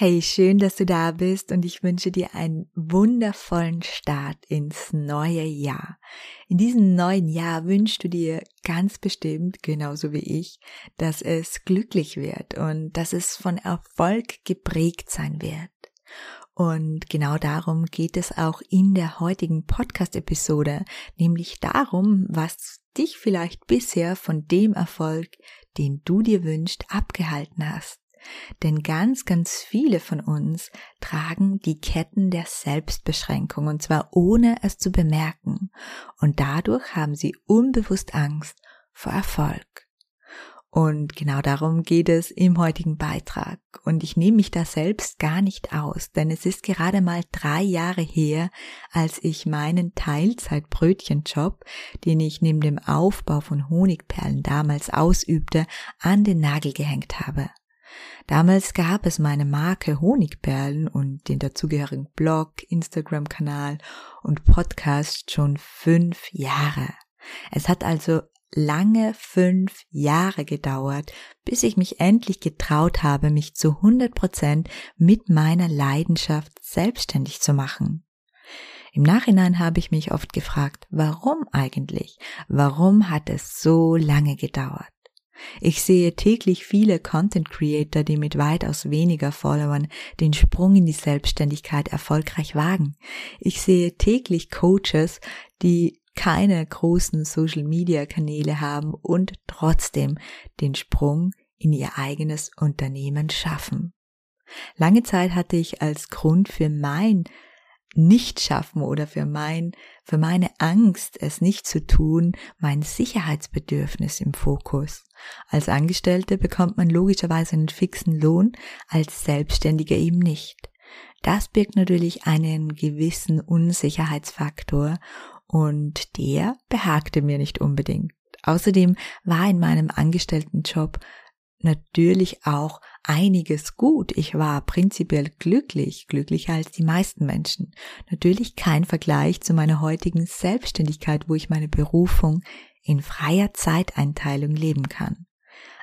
Hey, schön, dass du da bist und ich wünsche dir einen wundervollen Start ins neue Jahr. In diesem neuen Jahr wünschst du dir ganz bestimmt, genauso wie ich, dass es glücklich wird und dass es von Erfolg geprägt sein wird. Und genau darum geht es auch in der heutigen Podcast-Episode, nämlich darum, was dich vielleicht bisher von dem Erfolg, den du dir wünschst, abgehalten hast. Denn ganz, ganz viele von uns tragen die Ketten der Selbstbeschränkung und zwar ohne es zu bemerken. Und dadurch haben sie unbewusst Angst vor Erfolg. Und genau darum geht es im heutigen Beitrag. Und ich nehme mich da selbst gar nicht aus, denn es ist gerade mal drei Jahre her, als ich meinen Teilzeitbrötchenjob, den ich neben dem Aufbau von Honigperlen damals ausübte, an den Nagel gehängt habe. Damals gab es meine Marke Honigperlen und den dazugehörigen Blog, Instagram-Kanal und Podcast schon fünf Jahre. Es hat also lange fünf Jahre gedauert, bis ich mich endlich getraut habe, mich zu 100 Prozent mit meiner Leidenschaft selbstständig zu machen. Im Nachhinein habe ich mich oft gefragt, warum eigentlich? Warum hat es so lange gedauert? Ich sehe täglich viele Content Creator, die mit weitaus weniger Followern den Sprung in die Selbstständigkeit erfolgreich wagen. Ich sehe täglich Coaches, die keine großen Social Media Kanäle haben und trotzdem den Sprung in ihr eigenes Unternehmen schaffen. Lange Zeit hatte ich als Grund für mein nicht schaffen oder für mein, für meine Angst, es nicht zu tun, mein Sicherheitsbedürfnis im Fokus. Als Angestellte bekommt man logischerweise einen fixen Lohn, als Selbstständiger eben nicht. Das birgt natürlich einen gewissen Unsicherheitsfaktor und der behagte mir nicht unbedingt. Außerdem war in meinem Angestelltenjob natürlich auch einiges gut. Ich war prinzipiell glücklich, glücklicher als die meisten Menschen. Natürlich kein Vergleich zu meiner heutigen Selbstständigkeit, wo ich meine Berufung in freier Zeiteinteilung leben kann.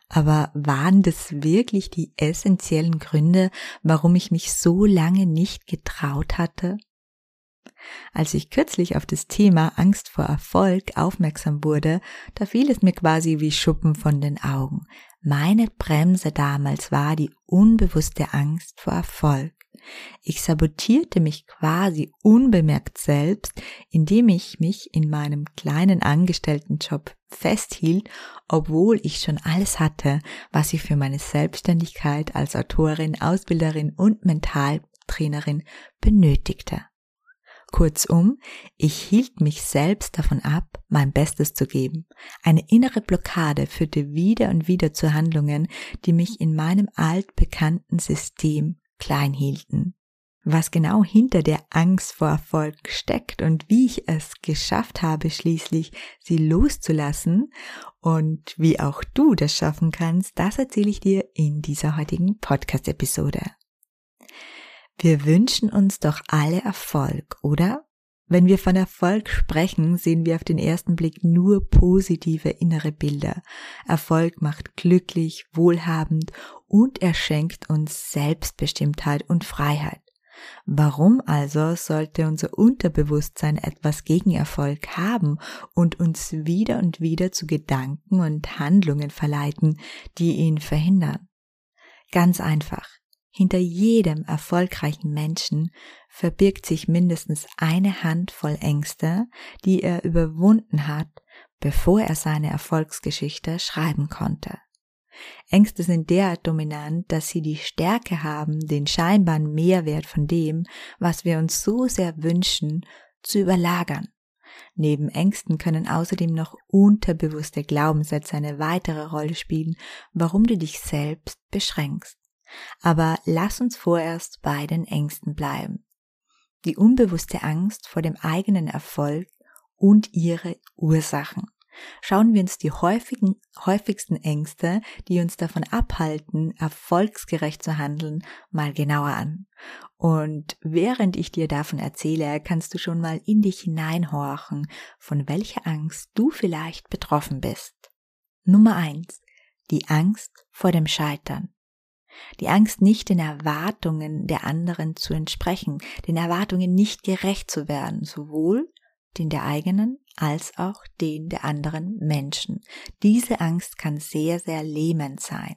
Aber waren das wirklich die essentiellen Gründe, warum ich mich so lange nicht getraut hatte? Als ich kürzlich auf das Thema Angst vor Erfolg aufmerksam wurde, da fiel es mir quasi wie Schuppen von den Augen. Meine Bremse damals war die unbewusste Angst vor Erfolg. Ich sabotierte mich quasi unbemerkt selbst, indem ich mich in meinem kleinen Angestelltenjob festhielt, obwohl ich schon alles hatte, was ich für meine Selbstständigkeit als Autorin, Ausbilderin und Mentaltrainerin benötigte. Kurzum, ich hielt mich selbst davon ab, mein Bestes zu geben. Eine innere Blockade führte wieder und wieder zu Handlungen, die mich in meinem altbekannten System klein hielten. Was genau hinter der Angst vor Erfolg steckt und wie ich es geschafft habe, schließlich sie loszulassen und wie auch du das schaffen kannst, das erzähle ich dir in dieser heutigen Podcast-Episode. Wir wünschen uns doch alle Erfolg, oder? Wenn wir von Erfolg sprechen, sehen wir auf den ersten Blick nur positive innere Bilder. Erfolg macht glücklich, wohlhabend und er schenkt uns Selbstbestimmtheit und Freiheit. Warum also sollte unser Unterbewusstsein etwas gegen Erfolg haben und uns wieder und wieder zu Gedanken und Handlungen verleiten, die ihn verhindern? Ganz einfach. Hinter jedem erfolgreichen Menschen verbirgt sich mindestens eine Handvoll Ängste, die er überwunden hat, bevor er seine Erfolgsgeschichte schreiben konnte. Ängste sind derart dominant, dass sie die Stärke haben, den scheinbaren Mehrwert von dem, was wir uns so sehr wünschen, zu überlagern. Neben Ängsten können außerdem noch unterbewusste Glaubenssätze eine weitere Rolle spielen, warum du dich selbst beschränkst. Aber lass uns vorerst bei den Ängsten bleiben. Die unbewusste Angst vor dem eigenen Erfolg und ihre Ursachen. Schauen wir uns die häufigen, häufigsten Ängste, die uns davon abhalten, erfolgsgerecht zu handeln, mal genauer an. Und während ich dir davon erzähle, kannst du schon mal in dich hineinhorchen, von welcher Angst du vielleicht betroffen bist. Nummer eins: Die Angst vor dem Scheitern. Die Angst, nicht den Erwartungen der anderen zu entsprechen, den Erwartungen nicht gerecht zu werden, sowohl den der eigenen als auch den der anderen Menschen. Diese Angst kann sehr, sehr lähmend sein.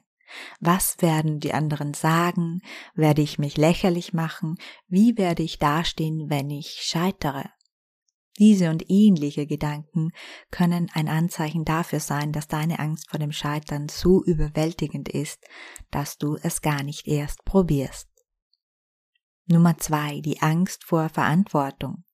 Was werden die anderen sagen? Werde ich mich lächerlich machen? Wie werde ich dastehen, wenn ich scheitere? Diese und ähnliche Gedanken können ein Anzeichen dafür sein, dass deine Angst vor dem Scheitern so überwältigend ist, dass du es gar nicht erst probierst. Nummer zwei, die Angst vor Verantwortung.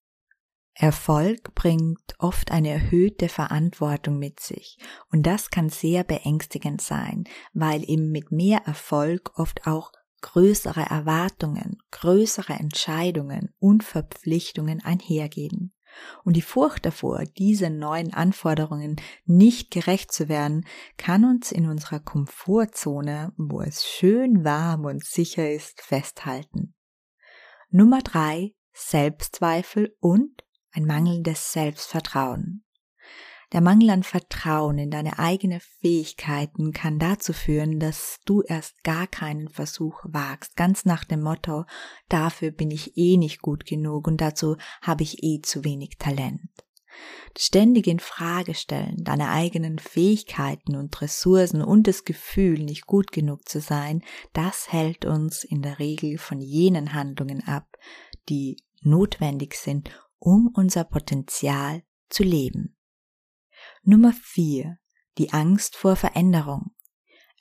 Erfolg bringt oft eine erhöhte Verantwortung mit sich und das kann sehr beängstigend sein, weil eben mit mehr Erfolg oft auch größere Erwartungen, größere Entscheidungen und Verpflichtungen einhergehen. Und die Furcht davor, diesen neuen Anforderungen nicht gerecht zu werden, kann uns in unserer Komfortzone, wo es schön warm und sicher ist, festhalten. Nummer drei, Selbstzweifel und ein mangelndes Selbstvertrauen. Der Mangel an Vertrauen in deine eigenen Fähigkeiten kann dazu führen, dass du erst gar keinen Versuch wagst, ganz nach dem Motto, dafür bin ich eh nicht gut genug und dazu habe ich eh zu wenig Talent. Ständig in Frage stellen, deine eigenen Fähigkeiten und Ressourcen und das Gefühl, nicht gut genug zu sein, das hält uns in der Regel von jenen Handlungen ab, die notwendig sind, um unser Potenzial zu leben. Nummer vier: Die Angst vor Veränderung.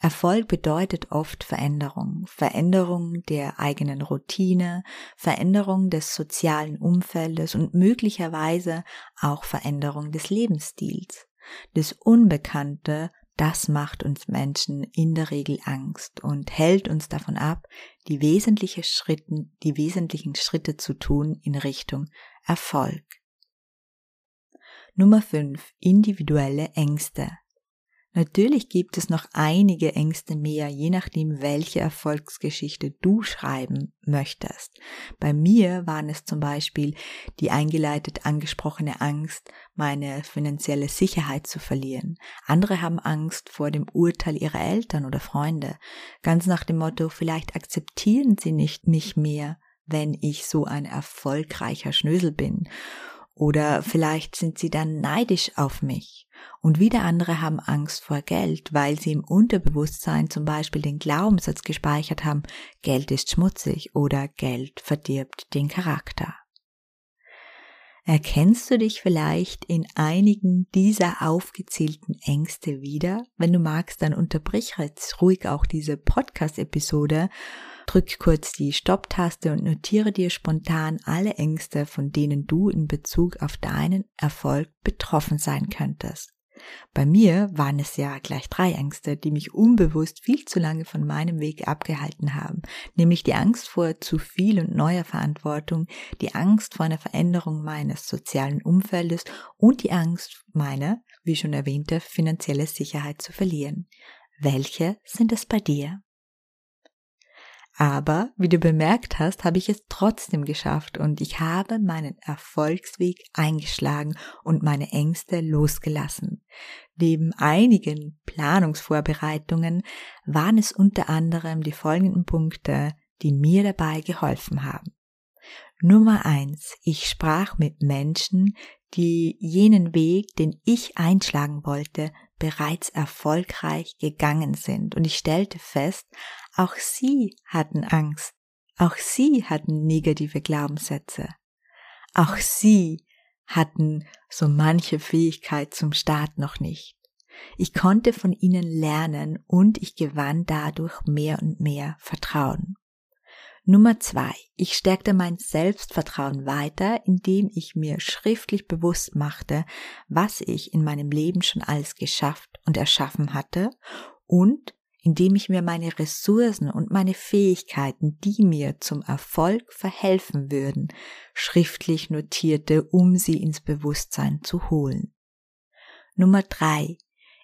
Erfolg bedeutet oft Veränderung, Veränderung der eigenen Routine, Veränderung des sozialen Umfeldes und möglicherweise auch Veränderung des Lebensstils. Das Unbekannte, das macht uns Menschen in der Regel Angst und hält uns davon ab, die wesentlichen Schritte, die wesentlichen Schritte zu tun in Richtung Erfolg. Nummer 5. Individuelle Ängste. Natürlich gibt es noch einige Ängste mehr, je nachdem, welche Erfolgsgeschichte du schreiben möchtest. Bei mir waren es zum Beispiel die eingeleitet angesprochene Angst, meine finanzielle Sicherheit zu verlieren. Andere haben Angst vor dem Urteil ihrer Eltern oder Freunde. Ganz nach dem Motto, vielleicht akzeptieren sie nicht mich mehr, wenn ich so ein erfolgreicher Schnösel bin. Oder vielleicht sind sie dann neidisch auf mich. Und wieder andere haben Angst vor Geld, weil sie im Unterbewusstsein zum Beispiel den Glaubenssatz gespeichert haben, Geld ist schmutzig oder Geld verdirbt den Charakter. Erkennst du dich vielleicht in einigen dieser aufgezählten Ängste wieder? Wenn du magst, dann unterbrich jetzt ruhig auch diese Podcast-Episode Drück kurz die Stopptaste und notiere dir spontan alle Ängste, von denen du in Bezug auf deinen Erfolg betroffen sein könntest. Bei mir waren es ja gleich drei Ängste, die mich unbewusst viel zu lange von meinem Weg abgehalten haben, nämlich die Angst vor zu viel und neuer Verantwortung, die Angst vor einer Veränderung meines sozialen Umfeldes und die Angst, meine, wie schon erwähnte, finanzielle Sicherheit zu verlieren. Welche sind es bei dir? Aber, wie du bemerkt hast, habe ich es trotzdem geschafft und ich habe meinen Erfolgsweg eingeschlagen und meine Ängste losgelassen. Neben einigen Planungsvorbereitungen waren es unter anderem die folgenden Punkte, die mir dabei geholfen haben. Nummer eins: Ich sprach mit Menschen, die jenen Weg, den ich einschlagen wollte, bereits erfolgreich gegangen sind. Und ich stellte fest, auch sie hatten Angst. Auch sie hatten negative Glaubenssätze. Auch sie hatten so manche Fähigkeit zum Start noch nicht. Ich konnte von ihnen lernen und ich gewann dadurch mehr und mehr Vertrauen. Nummer zwei. Ich stärkte mein Selbstvertrauen weiter, indem ich mir schriftlich bewusst machte, was ich in meinem Leben schon alles geschafft und erschaffen hatte und indem ich mir meine Ressourcen und meine Fähigkeiten, die mir zum Erfolg verhelfen würden, schriftlich notierte, um sie ins Bewusstsein zu holen. Nummer drei.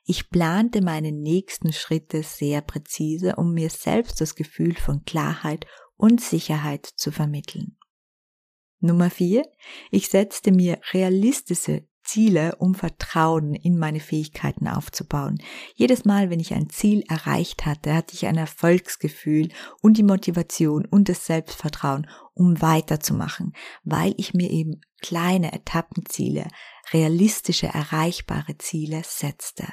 Ich plante meine nächsten Schritte sehr präzise, um mir selbst das Gefühl von Klarheit und Sicherheit zu vermitteln. Nummer vier. Ich setzte mir realistische Ziele, um Vertrauen in meine Fähigkeiten aufzubauen. Jedes Mal, wenn ich ein Ziel erreicht hatte, hatte ich ein Erfolgsgefühl und die Motivation und das Selbstvertrauen, um weiterzumachen, weil ich mir eben kleine Etappenziele, realistische, erreichbare Ziele setzte.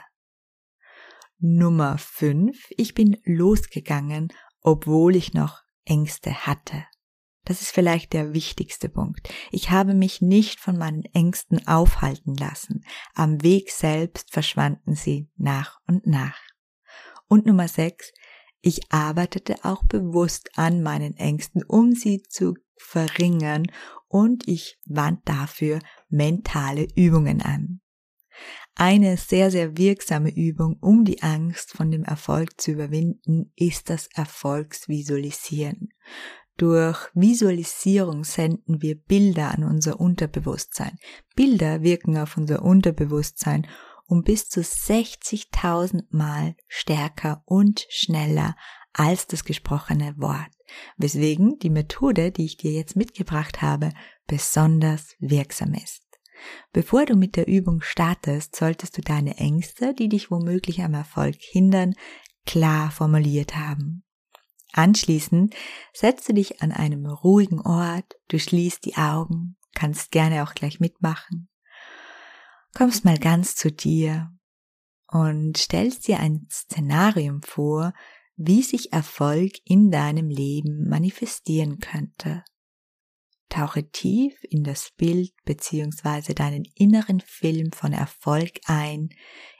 Nummer 5. Ich bin losgegangen, obwohl ich noch Ängste hatte. Das ist vielleicht der wichtigste Punkt. Ich habe mich nicht von meinen Ängsten aufhalten lassen. Am Weg selbst verschwanden sie nach und nach. Und Nummer sechs, ich arbeitete auch bewusst an meinen Ängsten, um sie zu verringern und ich wand dafür mentale Übungen an. Eine sehr, sehr wirksame Übung, um die Angst von dem Erfolg zu überwinden, ist das Erfolgsvisualisieren. Durch Visualisierung senden wir Bilder an unser Unterbewusstsein. Bilder wirken auf unser Unterbewusstsein um bis zu 60.000 Mal stärker und schneller als das gesprochene Wort, weswegen die Methode, die ich dir jetzt mitgebracht habe, besonders wirksam ist. Bevor du mit der Übung startest, solltest du deine Ängste, die dich womöglich am Erfolg hindern, klar formuliert haben. Anschließend setzt du dich an einem ruhigen Ort, du schließt die Augen, kannst gerne auch gleich mitmachen, kommst mal ganz zu dir und stellst dir ein Szenarium vor, wie sich Erfolg in deinem Leben manifestieren könnte. Tauche tief in das Bild bzw. deinen inneren Film von Erfolg ein,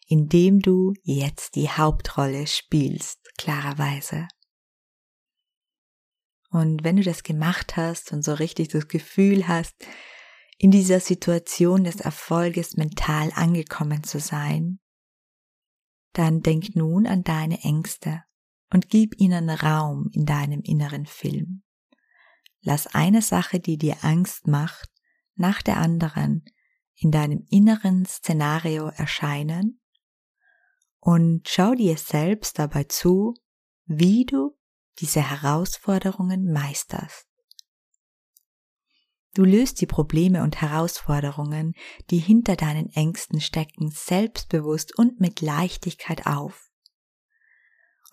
in dem du jetzt die Hauptrolle spielst, klarerweise. Und wenn du das gemacht hast und so richtig das Gefühl hast, in dieser Situation des Erfolges mental angekommen zu sein, dann denk nun an deine Ängste und gib ihnen Raum in deinem inneren Film. Lass eine Sache, die dir Angst macht, nach der anderen in deinem inneren Szenario erscheinen und schau dir selbst dabei zu, wie du diese Herausforderungen meisterst. Du löst die Probleme und Herausforderungen, die hinter deinen Ängsten stecken, selbstbewusst und mit Leichtigkeit auf.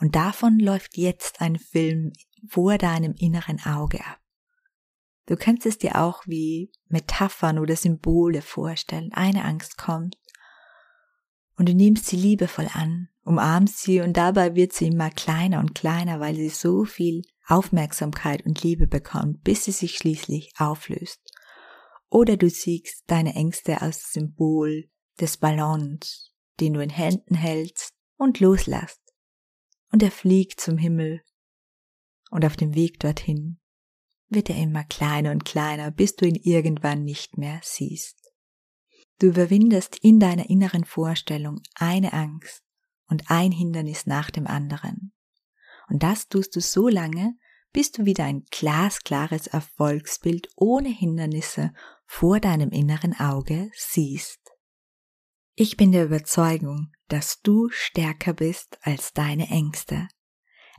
Und davon läuft jetzt ein Film vor deinem inneren Auge ab. Du kannst es dir auch wie Metaphern oder Symbole vorstellen. Eine Angst kommt und du nimmst sie liebevoll an umarmst sie und dabei wird sie immer kleiner und kleiner, weil sie so viel Aufmerksamkeit und Liebe bekommt, bis sie sich schließlich auflöst. Oder du siehst deine Ängste als Symbol des Ballons, den du in Händen hältst und loslässt. Und er fliegt zum Himmel. Und auf dem Weg dorthin wird er immer kleiner und kleiner, bis du ihn irgendwann nicht mehr siehst. Du überwindest in deiner inneren Vorstellung eine Angst und ein Hindernis nach dem anderen. Und das tust du so lange, bis du wieder ein glasklares Erfolgsbild ohne Hindernisse vor deinem inneren Auge siehst. Ich bin der Überzeugung, dass du stärker bist als deine Ängste.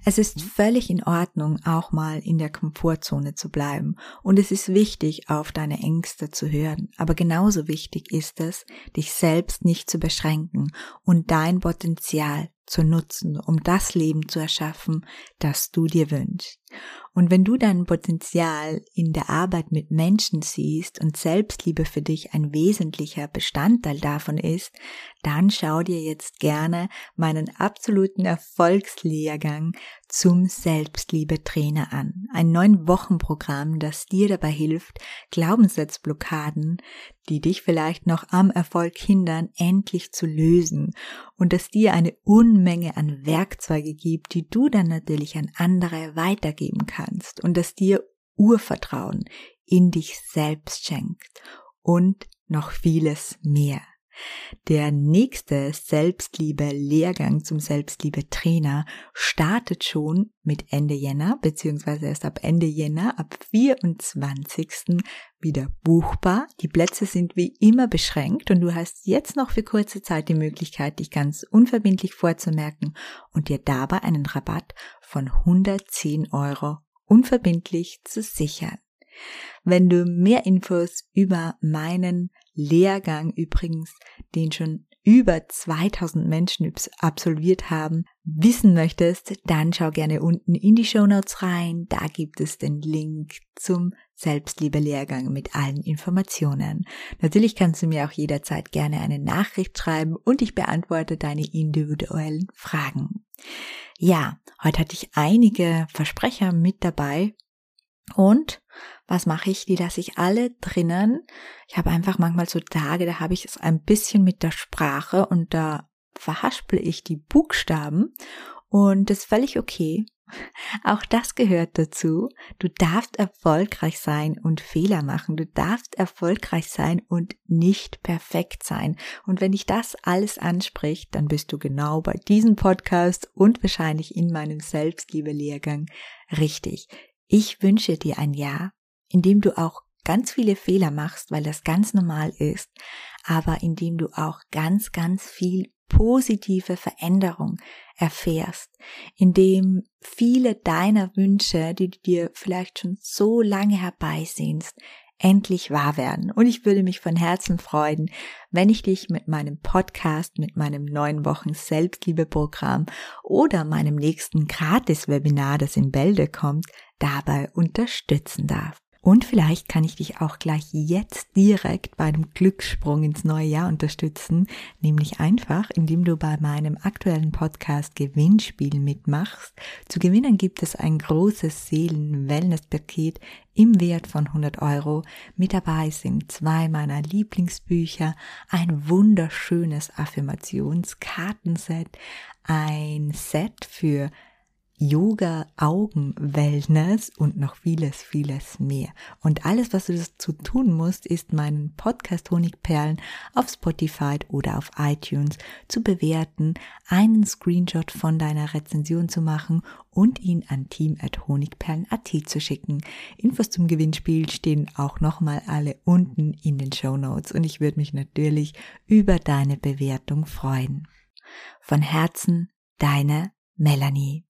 Es ist völlig in Ordnung, auch mal in der Komfortzone zu bleiben. Und es ist wichtig, auf deine Ängste zu hören. Aber genauso wichtig ist es, dich selbst nicht zu beschränken und dein Potenzial zu nutzen, um das Leben zu erschaffen, das du dir wünschst. Und wenn du dein Potenzial in der Arbeit mit Menschen siehst und Selbstliebe für dich ein wesentlicher Bestandteil davon ist, dann schau dir jetzt gerne meinen absoluten Erfolgslehrgang zum Selbstliebe-Trainer an. Ein neun Wochen Programm, das dir dabei hilft, Glaubenssatzblockaden, die dich vielleicht noch am Erfolg hindern, endlich zu lösen und das dir eine Unmenge an Werkzeuge gibt, die du dann natürlich an andere weitergeben kannst und das dir Urvertrauen in dich selbst schenkt und noch vieles mehr. Der nächste Selbstliebe-Lehrgang zum Selbstliebe-Trainer startet schon mit Ende Jänner, beziehungsweise erst ab Ende Jänner, ab 24. wieder buchbar. Die Plätze sind wie immer beschränkt und du hast jetzt noch für kurze Zeit die Möglichkeit, dich ganz unverbindlich vorzumerken und dir dabei einen Rabatt von 110 Euro unverbindlich zu sichern. Wenn du mehr Infos über meinen Lehrgang übrigens, den schon über 2000 Menschen absolviert haben, wissen möchtest, dann schau gerne unten in die Show Notes rein. Da gibt es den Link zum Selbstliebe-Lehrgang mit allen Informationen. Natürlich kannst du mir auch jederzeit gerne eine Nachricht schreiben und ich beantworte deine individuellen Fragen. Ja, heute hatte ich einige Versprecher mit dabei und was mache ich? Die lasse ich alle drinnen. Ich habe einfach manchmal so Tage, da habe ich es ein bisschen mit der Sprache und da verhaspel ich die Buchstaben und das ist völlig okay. Auch das gehört dazu. Du darfst erfolgreich sein und Fehler machen. Du darfst erfolgreich sein und nicht perfekt sein. Und wenn dich das alles anspricht, dann bist du genau bei diesem Podcast und wahrscheinlich in meinem Selbstliebe-Lehrgang richtig. Ich wünsche dir ein Jahr, in dem du auch ganz viele Fehler machst, weil das ganz normal ist, aber in dem du auch ganz, ganz viel positive Veränderung erfährst, in dem viele deiner Wünsche, die du dir vielleicht schon so lange herbeisehnst, endlich wahr werden. Und ich würde mich von Herzen freuen, wenn ich dich mit meinem Podcast, mit meinem neun Wochen Selbstliebeprogramm oder meinem nächsten Gratis-Webinar, das in Bälde kommt, dabei unterstützen darf. Und vielleicht kann ich dich auch gleich jetzt direkt bei einem Glückssprung ins neue Jahr unterstützen, nämlich einfach, indem du bei meinem aktuellen Podcast Gewinnspiel mitmachst. Zu gewinnen gibt es ein großes Seelen-Wellness-Paket im Wert von 100 Euro. Mit dabei sind zwei meiner Lieblingsbücher, ein wunderschönes Affirmationskartenset, ein Set für Yoga, Augen, Wellness und noch vieles, vieles mehr. Und alles, was du dazu tun musst, ist meinen Podcast Honigperlen auf Spotify oder auf iTunes zu bewerten, einen Screenshot von deiner Rezension zu machen und ihn an team.honigperlen.at zu schicken. Infos zum Gewinnspiel stehen auch nochmal alle unten in den Show Notes und ich würde mich natürlich über deine Bewertung freuen. Von Herzen, deine Melanie.